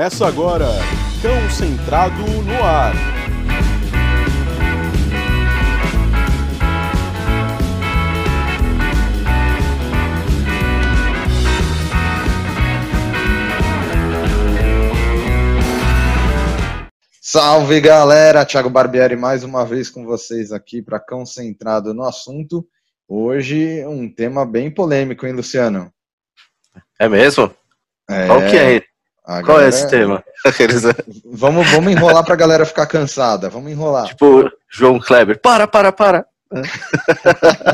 Começa agora, Cão Centrado no Ar. Salve galera, Thiago Barbieri mais uma vez com vocês aqui para Cão Centrado no assunto. Hoje um tema bem polêmico, hein, Luciano? É mesmo? É, Qual que é? A Qual é galera- esse tema? Vamos, vamos enrolar pra galera ficar cansada, vamos enrolar. tipo, João Kleber. Para, para, para.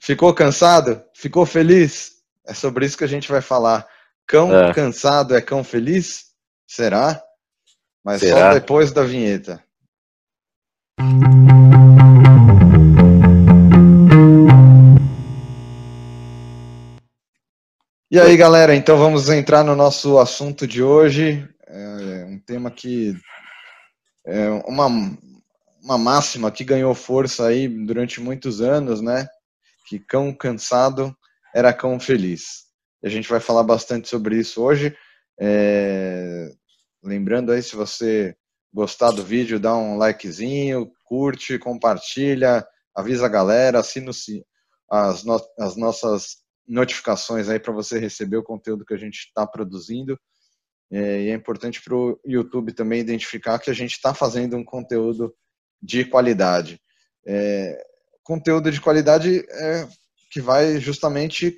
Ficou cansado? Ficou feliz? É sobre isso que a gente vai falar. Cão É. cansado é cão feliz? Será? Mas só Será? depois da vinheta. E aí, galera, então vamos entrar no nosso assunto de hoje. É um tema que é uma, uma máxima que ganhou força aí durante muitos anos, né? Que cão cansado era cão feliz. A gente vai falar bastante sobre isso hoje. É, Lembrando aí, se você gostar do vídeo, dá um likezinho, curte, compartilha, avisa a galera, assina as, no- as nossas notificações aí para você receber o conteúdo que a gente está produzindo. É, e é importante para o YouTube também identificar que a gente está fazendo um conteúdo de qualidade. É, conteúdo de qualidade é, que vai justamente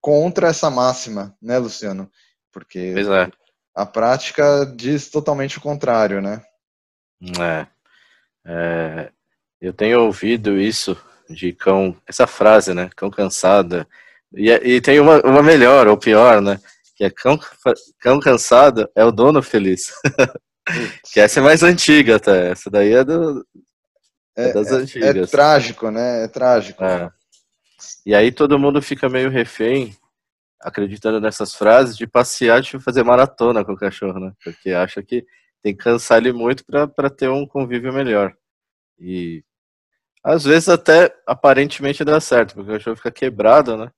contra essa máxima, né, Luciano? Porque é. a prática diz totalmente o contrário, né? É. É, eu tenho ouvido isso de cão, essa frase, né? Cão cansado. E, é- e tem uma, uma melhor ou pior, né? Que é cão, cão cansado é o dono feliz. que essa é mais antiga até. Essa daí é, do, é das É antigas. trágico, né? É trágico. É. E aí todo mundo fica meio refém, acreditando nessas frases, de passear, de fazer maratona com o cachorro, né? Porque acha que tem que cansar ele muito para ter um convívio melhor. E às vezes até aparentemente dá certo, porque o cachorro fica quebrado, né?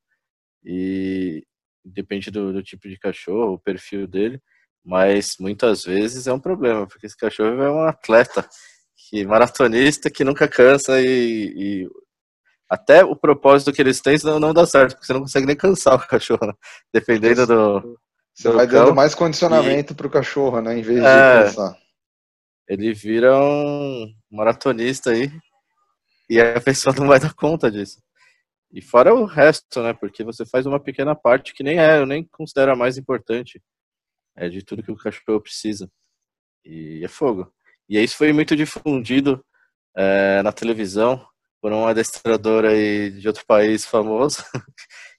E depende do, do tipo de cachorro, o perfil dele, mas muitas vezes é um problema, porque esse cachorro é um atleta, que maratonista que nunca cansa e, e até o propósito que eles têm não, não dá certo, porque você não consegue nem cansar o cachorro, né? dependendo do. Você do vai cão, dando mais condicionamento pro cachorro, né? Em vez de É. cansar. Ele vira um maratonista aí e a pessoa não vai dar conta disso. E fora o resto, né? Porque você faz uma pequena parte que nem é, eu nem considero a mais importante. É de tudo que o cachorro precisa. E é fogo. E isso foi muito difundido é, na televisão por um adestrador aí de outro país famoso,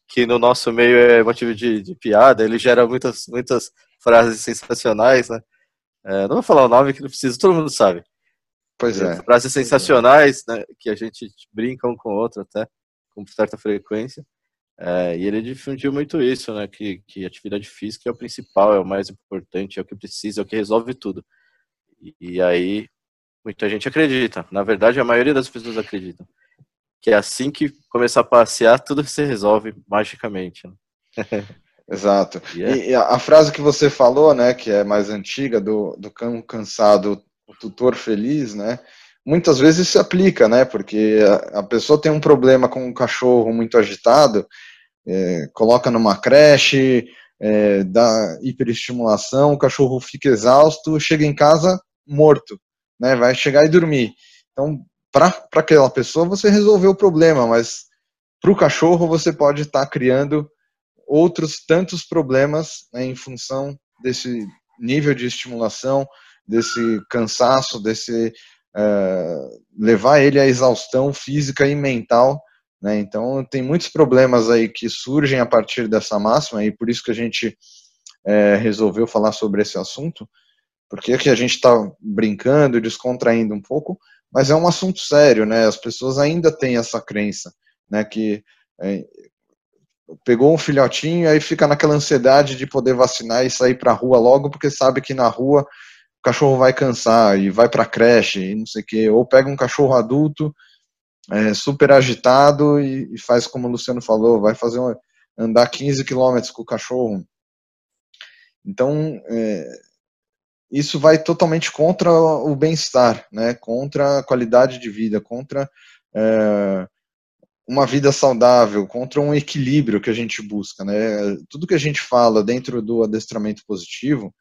que no nosso meio é motivo de, de piada. Ele gera muitas, muitas frases sensacionais, né? É, não vou falar o nome que não precisa, todo mundo sabe. Pois é. Frases sensacionais, né, que a gente brinca um com o outro até, com certa frequência. É, e ele difundiu muito isso, né, que, que atividade física é o principal, é o mais importante, é o que precisa, é o que resolve tudo. E, e aí, muita gente acredita. Na verdade, a maioria das pessoas acreditam. Que é assim que começar a passear, tudo se resolve magicamente. né? Exato. E é- E, a, a frase que você falou, né, que é mais antiga, do, do cão cansado, o tutor feliz, né? Muitas vezes se aplica, né? Porque a, a pessoa tem um problema com um cachorro muito agitado, é, coloca numa creche, é, dá hiperestimulação, o cachorro fica exausto, chega em casa morto, né? Vai chegar e dormir. Então, para aquela pessoa, você resolveu o problema, mas para o cachorro, você pode estar criando outros tantos problemas né, em função desse nível de estimulação, desse cansaço, desse eh, levar ele à exaustão física e mental. Né? Então, tem muitos problemas aí que surgem a partir dessa máxima, e por isso que a gente eh, resolveu falar sobre esse assunto, porque aqui a gente está brincando, descontraindo um pouco, mas é um assunto sério, né? As pessoas ainda têm essa crença, né? Que eh, pegou um filhotinho aí fica naquela ansiedade de poder vacinar e sair para a rua logo porque sabe que na rua o cachorro vai cansar e vai para creche e não sei o que ou pega um cachorro adulto é, super agitado e, e, faz como o Luciano falou vai fazer uma, andar 15 quilômetros com o cachorro então é, isso vai totalmente contra o bem-estar, né? Contra a qualidade de vida, contra é, uma vida saudável, contra um equilíbrio que a gente busca, né? Tudo que a gente fala dentro do adestramento positivo,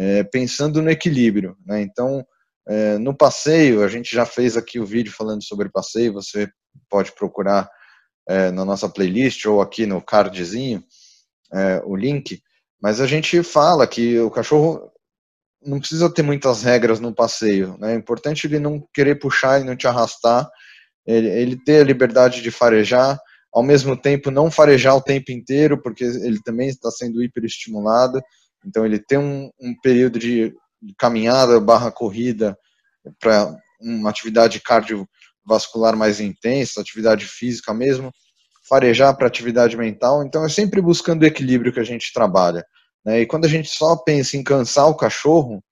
é, pensando no equilíbrio, né? Então, é, no passeio, a gente já fez aqui o vídeo falando sobre passeio, você pode procurar é, na nossa playlist ou aqui no cardzinho é, o link, mas a gente fala que o cachorro não precisa ter muitas regras no passeio, né? É importante ele não querer puxar e não te arrastar, ele, ele ter a liberdade de farejar, ao mesmo tempo não farejar o tempo inteiro, porque ele também está sendo hiperestimulado, então ele tem um, um período de caminhada barra corrida para uma atividade cardiovascular mais intensa, atividade física mesmo, farejar para atividade mental, então é sempre buscando o equilíbrio que a gente trabalha. Né? E quando a gente só pensa em cansar o cachorro,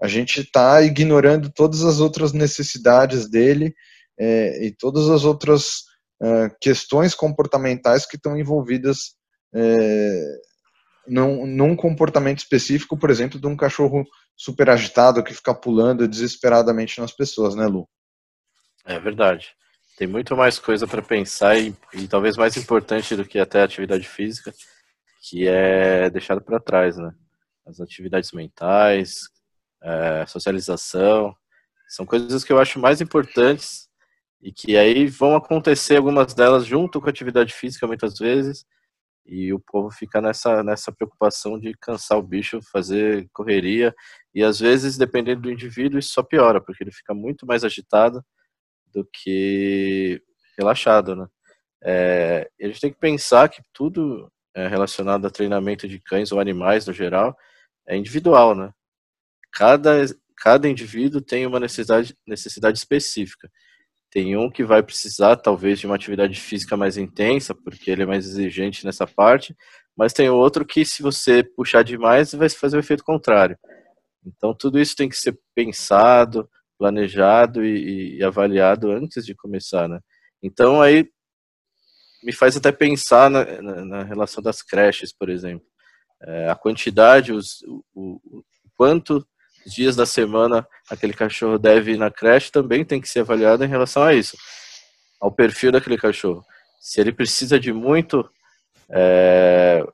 a gente está ignorando todas as outras necessidades dele é, e todas as outras é, questões comportamentais que estão envolvidas é, num, num, comportamento específico, por exemplo, de um cachorro super agitado que fica pulando desesperadamente nas pessoas, né, Lu? É verdade. Tem muito mais coisa para pensar e, e talvez mais importante do que até a atividade física, que é deixado para trás, né? As atividades mentais, é, socialização, são coisas que eu acho mais importantes e que aí vão acontecer algumas delas junto com a atividade física muitas vezes e o povo fica nessa nessa preocupação de cansar o bicho, fazer correria e às vezes dependendo do indivíduo isso só piora porque ele fica muito mais agitado do que relaxado, né? É, a gente tem que pensar que tudo é, relacionado a treinamento de cães ou animais no geral é individual, né? Cada, cada indivíduo tem uma necessidade, necessidade específica. Tem um que vai precisar, talvez, de uma atividade física mais intensa, porque ele é mais exigente nessa parte, mas tem outro que, se você puxar demais, vai fazer o efeito contrário. Então, tudo isso tem que ser pensado, planejado e, e avaliado antes de começar, né? Então, aí, me faz até pensar na, na, na relação das creches, por exemplo. É, a quantidade, os, o, o, quanto dias da semana aquele cachorro deve ir na creche também tem que ser avaliado em relação a isso, ao perfil daquele cachorro. Se ele precisa de muito, é,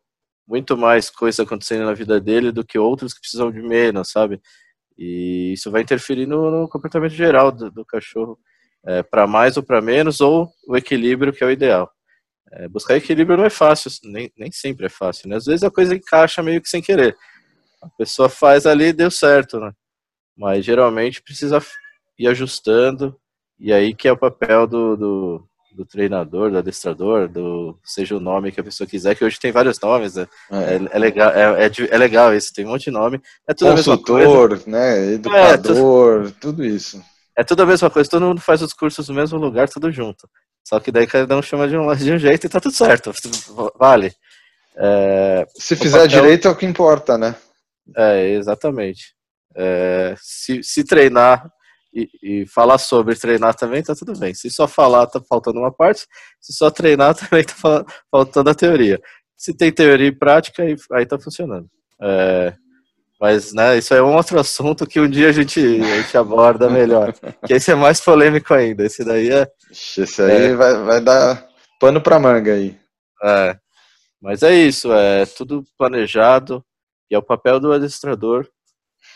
muito mais coisa acontecendo na vida dele do que outros que precisam de menos, sabe? E isso vai interferir no, no comportamento geral do, do cachorro, é, para mais ou para menos, ou o equilíbrio que é o ideal. É, buscar equilíbrio não é fácil, nem, nem sempre é fácil, né? Às vezes a coisa encaixa meio que sem querer. A pessoa faz ali e deu certo, né? Mas geralmente precisa ir ajustando, e aí que é o papel do, do, do treinador, do adestrador, do seja o nome que a pessoa quiser, que hoje tem vários nomes, né? É, é, é legal, é, é, é, legal esse, tem um monte de nome. É tudo Consultor, né? Educador, tudo, tudo isso. É tudo a mesma coisa, todo mundo faz os cursos no mesmo lugar, tudo junto. Só que daí cada um chama de um, de um jeito e tá tudo certo. Vale. É, se fizer papel... direito é o que importa, né? É, exatamente. É, se, se treinar e, e, falar sobre treinar também, tá tudo bem. Se só falar, tá faltando uma parte. Se só treinar, também tá faltando a teoria. Se tem teoria e prática, aí, aí tá funcionando. É, mas, né, isso é um outro assunto que um dia a gente, a gente aborda melhor. que esse é mais polêmico ainda. Esse daí é. Esse aí é, vai, vai dar pano pra manga aí. É. Mas é isso, é tudo planejado. E é o papel do adestrador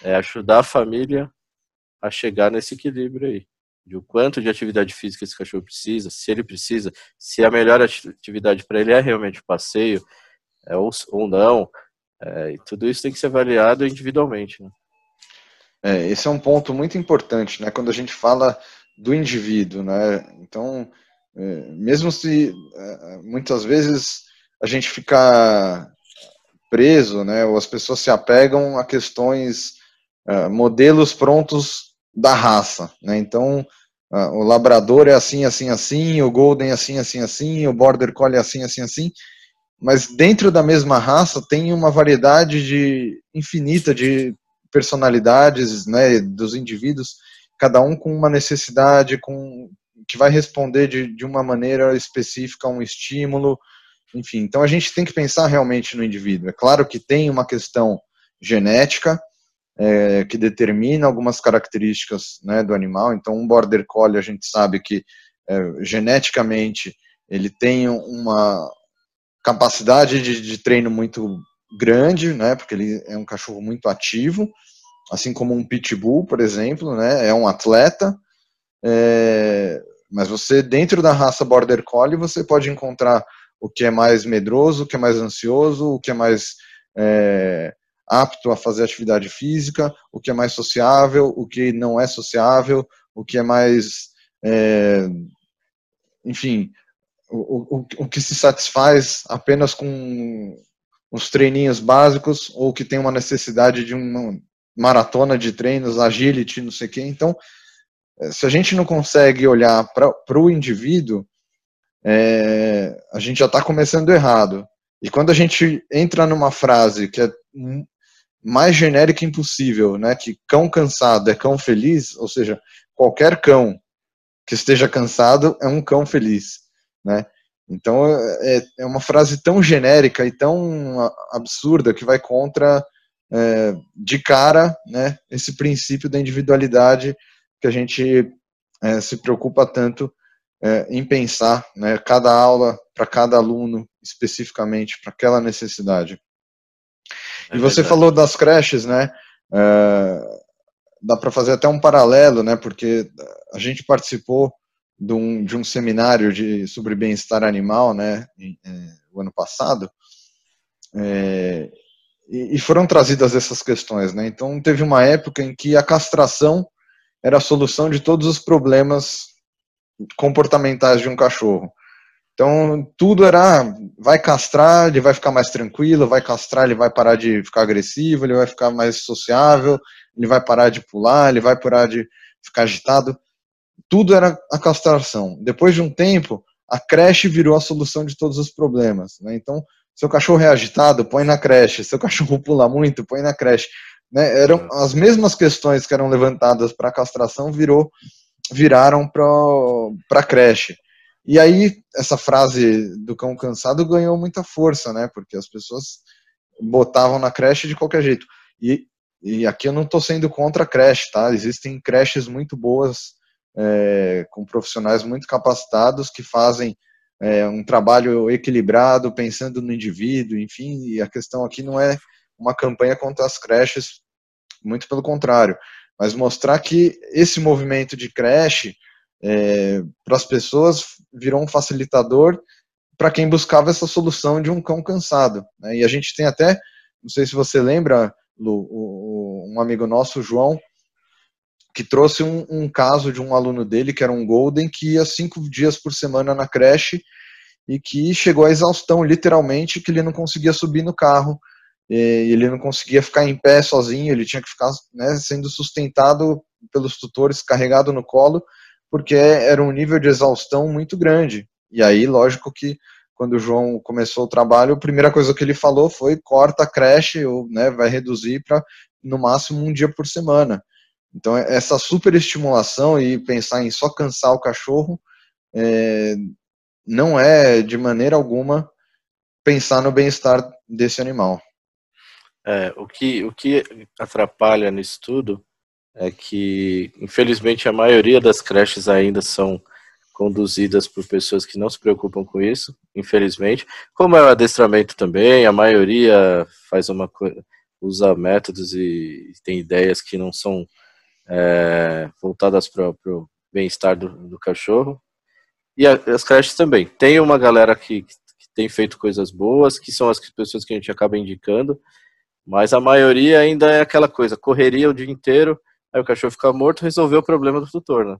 é ajudar a família a chegar nesse equilíbrio aí. De o quanto de atividade física esse cachorro precisa, se ele precisa, se a melhor atividade para ele é realmente o passeio, é, ou, ou não, é, e tudo isso tem que ser avaliado individualmente. Né? É, esse é um ponto muito importante, né? Quando a gente fala do indivíduo, né? Então, é, mesmo se é, muitas vezes a gente fica preso, né? Ou as pessoas se apegam a questões, é, modelos prontos da raça, né? Então, o labrador é assim, assim, assim, o golden é assim, assim, assim, o border collie é assim, assim, assim mas dentro da mesma raça tem uma variedade de infinita de personalidades, né, dos indivíduos, cada um com uma necessidade, com que vai responder de, de uma maneira específica a um estímulo, enfim. Então a gente tem que pensar realmente no indivíduo. É claro que tem uma questão genética, é, que determina algumas características né, do animal. Então, um border collie a gente sabe que é, geneticamente ele tem uma capacidade de, de, treino muito grande, né, porque ele é um cachorro muito ativo, assim como um pitbull, por exemplo, né, é um atleta. É, mas você dentro da raça border collie você pode encontrar o que é mais medroso, o que é mais ansioso, o que é mais é, apto a fazer atividade física, o que é mais sociável, o que não é sociável, o que é mais, é, enfim, o, o, o que se satisfaz apenas com os treininhos básicos ou que tem uma necessidade de uma maratona de treinos, agility, não sei o quê. Então, se a gente não consegue olhar para o indivíduo, é, a gente já está começando errado. E quando a gente entra numa frase que é mais genérica impossível, né? Que cão cansado é cão feliz, ou seja, qualquer cão que esteja cansado é um cão feliz, né? Então é, é uma frase tão genérica e tão absurda que vai contra é, de cara, né? Esse princípio da individualidade que a gente é, se preocupa tanto é, em pensar, né? Cada aula para cada aluno especificamente para aquela necessidade. É e você falou das creches, né? Uh, dá para fazer até um paralelo, né? Porque a gente participou de um, de um seminário de, sobre bem-estar animal, né? Em, é, o ano passado. É, e, e foram trazidas essas questões, né? Então teve uma época em que a castração era a solução de todos os problemas comportamentais de um cachorro. Então, tudo era, vai castrar, ele vai ficar mais tranquilo, vai castrar, ele vai parar de ficar agressivo, ele vai ficar mais sociável, ele vai parar de pular, ele vai parar de ficar agitado. Tudo era a castração. Depois de um tempo, a creche virou a solução de todos os problemas. Né? Então, seu cachorro é agitado, põe na creche. Seu cachorro pula muito, põe na creche. Né? Eram as mesmas questões que eram levantadas para a castração virou, viraram para a creche. E aí, essa frase do cão cansado ganhou muita força, né? Porque as pessoas botavam na creche de qualquer jeito. E, e aqui eu não estou sendo contra a creche, tá? Existem creches muito boas, é, com profissionais muito capacitados que fazem é, um trabalho equilibrado, pensando no indivíduo, enfim. E a questão aqui não é uma campanha contra as creches, muito pelo contrário, mas mostrar que esse movimento de creche é, para as pessoas virou um facilitador para quem buscava essa solução de um cão cansado. Né? E a gente tem até, não sei se você lembra, Lu, o, um amigo nosso, João, que trouxe um, um, caso de um aluno dele, que era um Golden, que ia cinco dias por semana na creche e que chegou à exaustão, literalmente, que ele não conseguia subir no carro, ele não conseguia ficar em pé sozinho, ele tinha que ficar né, sendo sustentado pelos tutores, carregado no colo, porque era um nível de exaustão muito grande. E aí, lógico que quando o João começou o trabalho, a primeira coisa que ele falou foi corta a creche, ou né, vai reduzir para no máximo um dia por semana. Então, essa superestimulação e pensar em só cansar o cachorro é, não é, de maneira alguma, pensar no bem-estar desse animal. É, o, que, o que atrapalha nisso tudo é que, infelizmente, a maioria das creches ainda são conduzidas por pessoas que não se preocupam com isso, infelizmente. Como é o adestramento também, a maioria faz uma usa métodos e tem ideias que não são é, voltadas para o bem-estar do, do, cachorro. E a, as creches também. Tem uma galera que, que tem feito coisas boas, que são as pessoas que a gente acaba indicando, mas a maioria ainda é aquela coisa, correria o dia inteiro, aí o cachorro fica morto, resolveu o problema do tutor, né?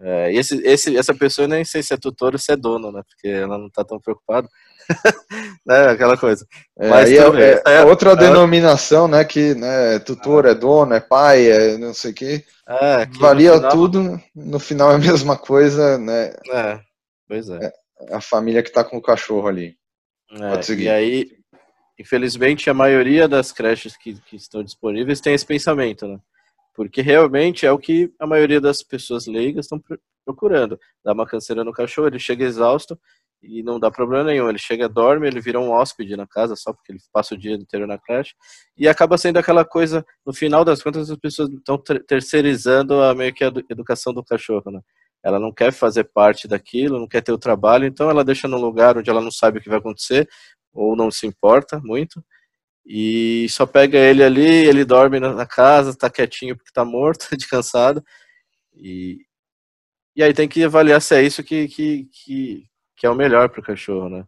É, esse, esse, essa pessoa nem sei se é tutor ou se é dono, né? Porque ela não tá tão preocupada. né? Aquela coisa. É, Mas é, é, é, outra denominação, né? Que né, tutor é dono, é pai, é não sei o quê. É, Varia final... tudo, no final é a mesma coisa, né? É, pois é. é a família que tá com o cachorro ali. Pode seguir. E aí, infelizmente, a maioria das creches que, que estão disponíveis tem esse pensamento, né? porque realmente é o que a maioria das pessoas leigas estão procurando. Dá uma canseira no cachorro, ele chega exausto e não dá problema nenhum. Ele chega, dorme, ele vira um hóspede na casa só porque ele passa o dia inteiro na creche e acaba sendo aquela coisa, no final das contas, as pessoas estão terceirizando a meio que a educação do cachorro, né? Ela não quer fazer parte daquilo, não quer ter o trabalho, então ela deixa num lugar onde ela não sabe o que vai acontecer ou não se importa muito e só pega ele ali, ele dorme na casa, tá quietinho porque tá morto, de cansado e, e aí tem que avaliar se é isso que, que, que, que é o melhor para o cachorro, né?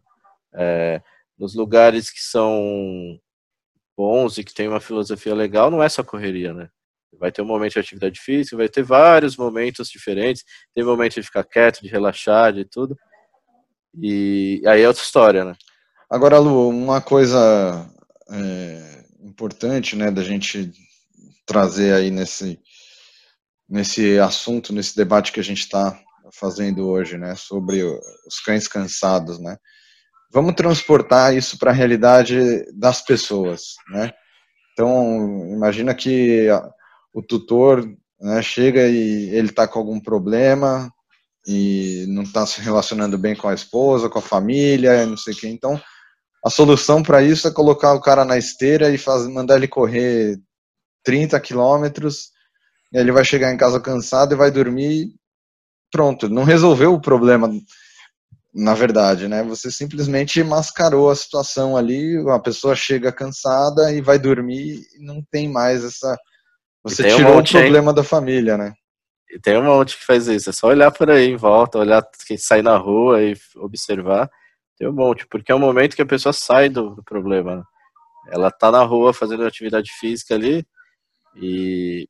É, nos lugares que são bons e que tem uma filosofia legal, não é só correria, né? Vai ter um momento de atividade física, vai ter vários momentos diferentes, tem momento de ficar quieto, de relaxar, de tudo. E aí é outra história, né? Agora, Lu, uma coisa é, importante, né, da gente trazer aí nesse, nesse assunto, nesse debate que a gente está fazendo hoje, né, sobre os cães cansados, né? Vamos transportar isso para a realidade das pessoas, né? Então, imagina que o tutor né, chega e ele está com algum problema e não está se relacionando bem com a esposa, com a família, não sei o que. Então, a solução para isso é colocar o cara na esteira e faz, mandar ele correr 30 quilômetros, ele vai chegar em casa cansado e vai dormir pronto, não resolveu o problema, na verdade, né? Você simplesmente mascarou a situação ali, a pessoa chega cansada e vai dormir e não tem mais essa. Você tirou um o problema da família, né? E tem um monte que faz isso, é só olhar por aí em volta, olhar quem sai na rua e observar. Tem um monte, porque é o momento que a pessoa sai do, do problema. Né? Ela tá na rua fazendo atividade física ali e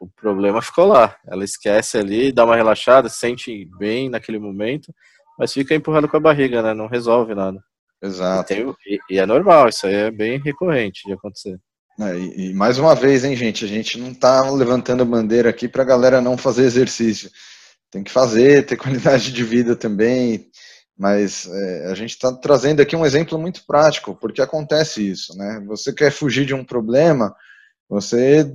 o problema ficou lá. Ela esquece ali, dá uma relaxada, se sente bem naquele momento, mas fica empurrando com a barriga, né? Não resolve nada. Exato. E, tem, e, é normal, isso aí é bem recorrente de acontecer. É, e, e, mais uma vez, hein, gente, a gente não tá levantando a bandeira aqui para a galera não fazer exercício. Tem que fazer, ter qualidade de vida também, mas é, a gente está trazendo aqui um exemplo muito prático, porque acontece isso, né? Você quer fugir de um problema, você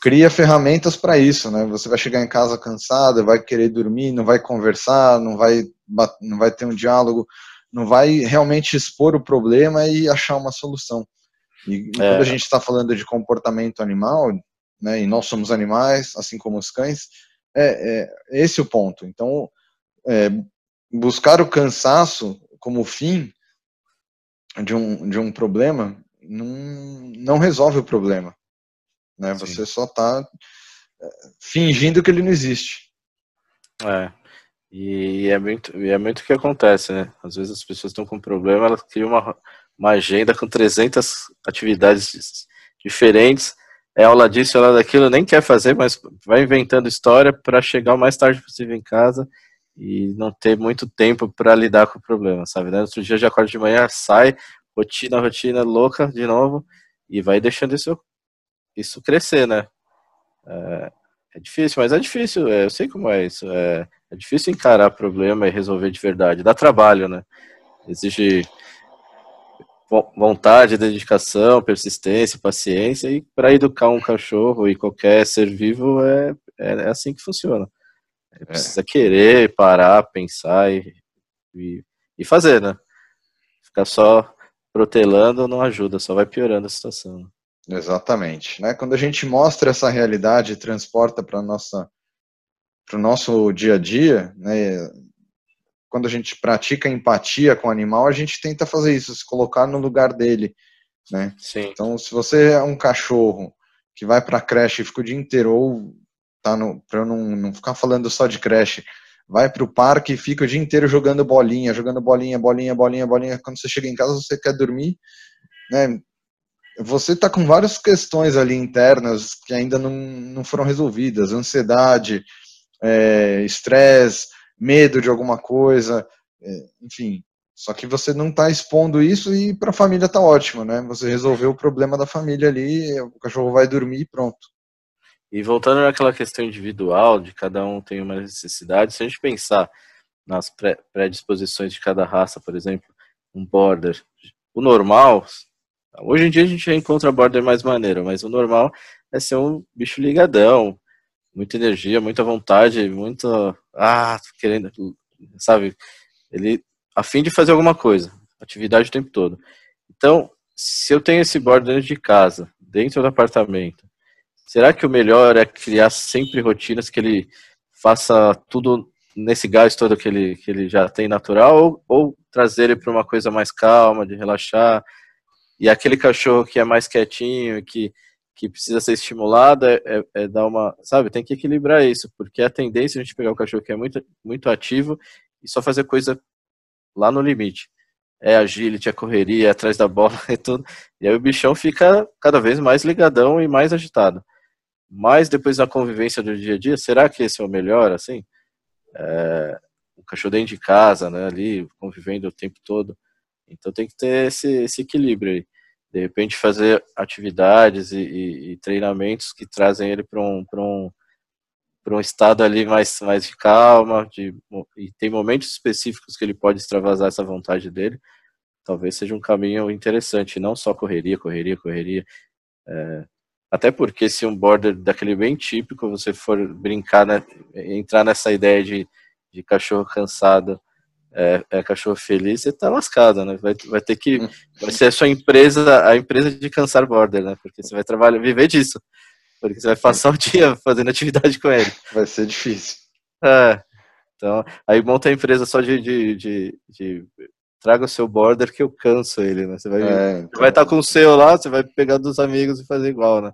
cria ferramentas para isso, né? Você vai chegar em casa cansado, vai querer dormir, não vai conversar, não vai, não vai ter um diálogo, não vai realmente expor o problema e achar uma solução. E, é. quando a gente está falando de comportamento animal, né, e nós somos animais, assim como os cães, é, é esse o ponto. Então, é, buscar o cansaço como fim de um, de um problema não, não resolve o problema. Né? Você só está é, fingindo que ele não existe. É. E é muito, e é muito o que acontece, né? Às vezes as pessoas estão com problema, elas criam uma, uma agenda com 300 atividades diferentes. É aula disso, aula daquilo, nem quer fazer, mas vai inventando história para chegar o mais tarde possível em casa e não ter muito tempo para lidar com o problema, sabe? Né? Outro dia já acorda de manhã, sai, rotina, rotina louca de novo e vai deixando isso isso crescer, né? É, é difícil, mas é difícil, é, eu sei como é isso. É, é difícil encarar problema e resolver de verdade. Dá trabalho, né? Exige vontade, dedicação, persistência, paciência e para educar um cachorro e qualquer ser vivo é, é, é assim que funciona. É, precisa querer, parar, pensar e, e, e, fazer, né? Ficar só protelando não ajuda, só vai piorando a situação. Exatamente. Né? Quando a gente mostra essa realidade e transporta para nossa para o nosso dia a dia, né, quando a gente pratica empatia com o animal, a gente tenta fazer isso, se colocar no lugar dele, né? Sim. Então, se você é um cachorro que vai para a creche e fica o dia inteiro, ou tá para eu não, não ficar falando só de creche, vai para o parque e fica o dia inteiro jogando bolinha, jogando bolinha, bolinha, bolinha, bolinha. Quando você chega em casa, você quer dormir, né? você está com várias questões ali internas que ainda não, não foram resolvidas, ansiedade, é, estresse, medo de alguma coisa, é, enfim. Só que você não está expondo isso e para a família está ótimo, né? Você resolveu o problema da família ali, o cachorro vai dormir e pronto. E voltando naquela questão individual, de cada um tem uma necessidade, se a gente pensar nas predisposições de cada raça, por exemplo, um border, o normal Hoje em dia a gente já encontra border mais maneiro, mas o normal é ser um bicho ligadão, muita energia, muita vontade, muito ah, querendo sabe? Ele a fim de fazer alguma coisa, atividade o tempo todo. Então, se eu tenho esse border dentro de casa, dentro do apartamento, será que o melhor é criar sempre rotinas que ele faça tudo nesse gás todo que ele, que ele já tem natural ou, ou trazer ele para uma coisa mais calma, de relaxar? E aquele cachorro que é mais quietinho, que, que precisa ser estimulado, é, é, é dar uma. Sabe, tem que equilibrar isso, porque a tendência é a gente pegar o cachorro que é muito, muito ativo e só fazer coisa lá no limite. É agility, é correria, é atrás da bola e tudo. E aí o bichão fica cada vez mais ligadão e mais agitado. Mas depois da convivência do dia a dia, será que esse é o melhor, assim? É, o cachorro dentro de casa, né, ali, convivendo o tempo todo. Então tem que ter esse, esse equilíbrio aí. De repente fazer atividades e, e, e treinamentos que trazem ele para um, um, um estado ali mais, mais de calma, de, e tem momentos específicos que ele pode extravasar essa vontade dele. Talvez seja um caminho interessante, não só correria, correria, correria. É, até porque se um border daquele bem típico, você for brincar, né, entrar nessa ideia de, de cachorro cansado é, é, cachorro feliz, você tá lascado, né? Vai, vai ter que. Vai ser a sua empresa, a empresa de cansar border, né? Porque você vai trabalhar, viver disso. Porque você vai passar o dia fazendo atividade com ele. Vai ser difícil. É. Então, aí monta a empresa só de, de, de, de traga o seu border que eu canso ele, né? Você vai, é, então... vai estar com o seu lá, você vai pegar dos amigos e fazer igual, né?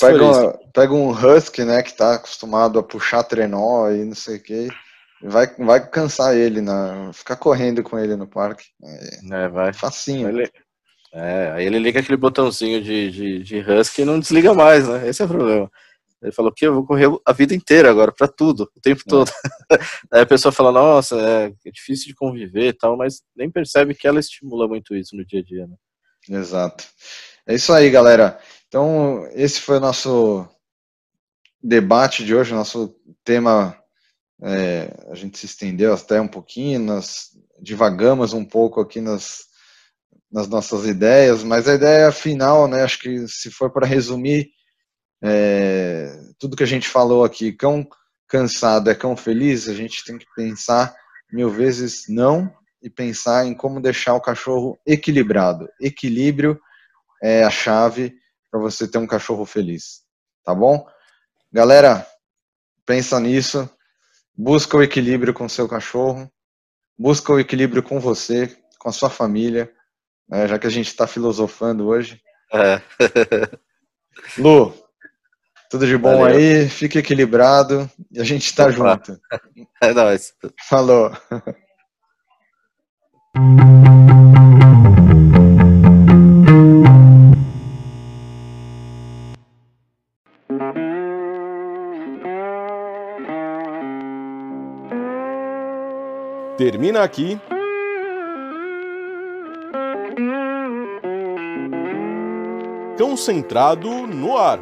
Pega, pega, um husky, né, que tá acostumado a puxar trenó e não sei o que vai, vai cansar ele, na, ficar correndo com ele no parque. É, é vai. Facinho. Ele, é, aí ele liga aquele botãozinho de, de, de Husky e não desliga mais, né? Esse é o problema. Ele falou que eu vou correr a vida inteira agora, para tudo, o tempo é. todo. aí a pessoa fala, nossa, é, é, difícil de conviver e tal, mas nem percebe que ela estimula muito isso no dia a dia, né? Exato. É isso aí, galera. Então, esse foi o nosso debate de hoje, nosso tema é, a gente se estendeu até um pouquinho, nós divagamos um pouco aqui nas, nas nossas ideias, mas a ideia final, né, acho que se for para resumir é, tudo que a gente falou aqui, cão cansado é cão feliz, a gente tem que pensar mil vezes não e pensar em como deixar o cachorro equilibrado. Equilíbrio é a chave para você ter um cachorro feliz, tá bom? Galera, pensa nisso, busca o equilíbrio com seu cachorro, busca o equilíbrio com você, com a sua família, né, já que a gente está filosofando hoje. É. Lu, tudo de bom Valeu. aí, fique equilibrado e a gente está junto. É nóis. Falou. Termina aqui. Cão centrado no ar.